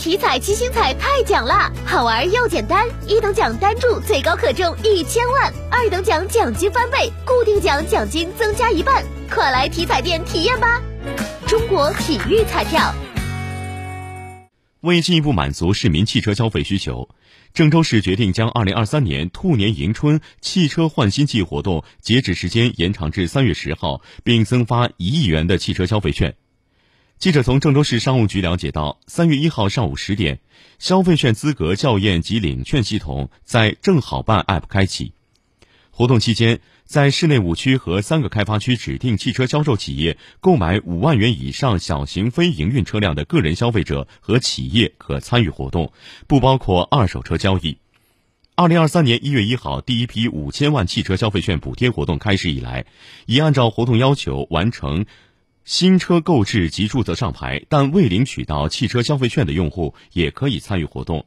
体彩七星彩太奖啦，好玩又简单，一等奖单注最高可中一千万，二等奖奖金翻倍，固定奖奖金增加一半，快来体彩店体验吧！中国体育彩票。为进一步满足市民汽车消费需求，郑州市决定将二零二三年兔年迎春汽车换新季活动截止时间延长至三月十号，并增发一亿元的汽车消费券。记者从郑州市商务局了解到，三月一号上午十点，消费券资格校验及领券系统在正好办 App 开启。活动期间，在市内五区和三个开发区指定汽车销售企业购买五万元以上小型非营运车辆的个人消费者和企业可参与活动，不包括二手车交易。二零二三年一月一号，第一批五千万汽车消费券补贴活动开始以来，已按照活动要求完成。新车购置及注册上牌，但未领取到汽车消费券的用户也可以参与活动。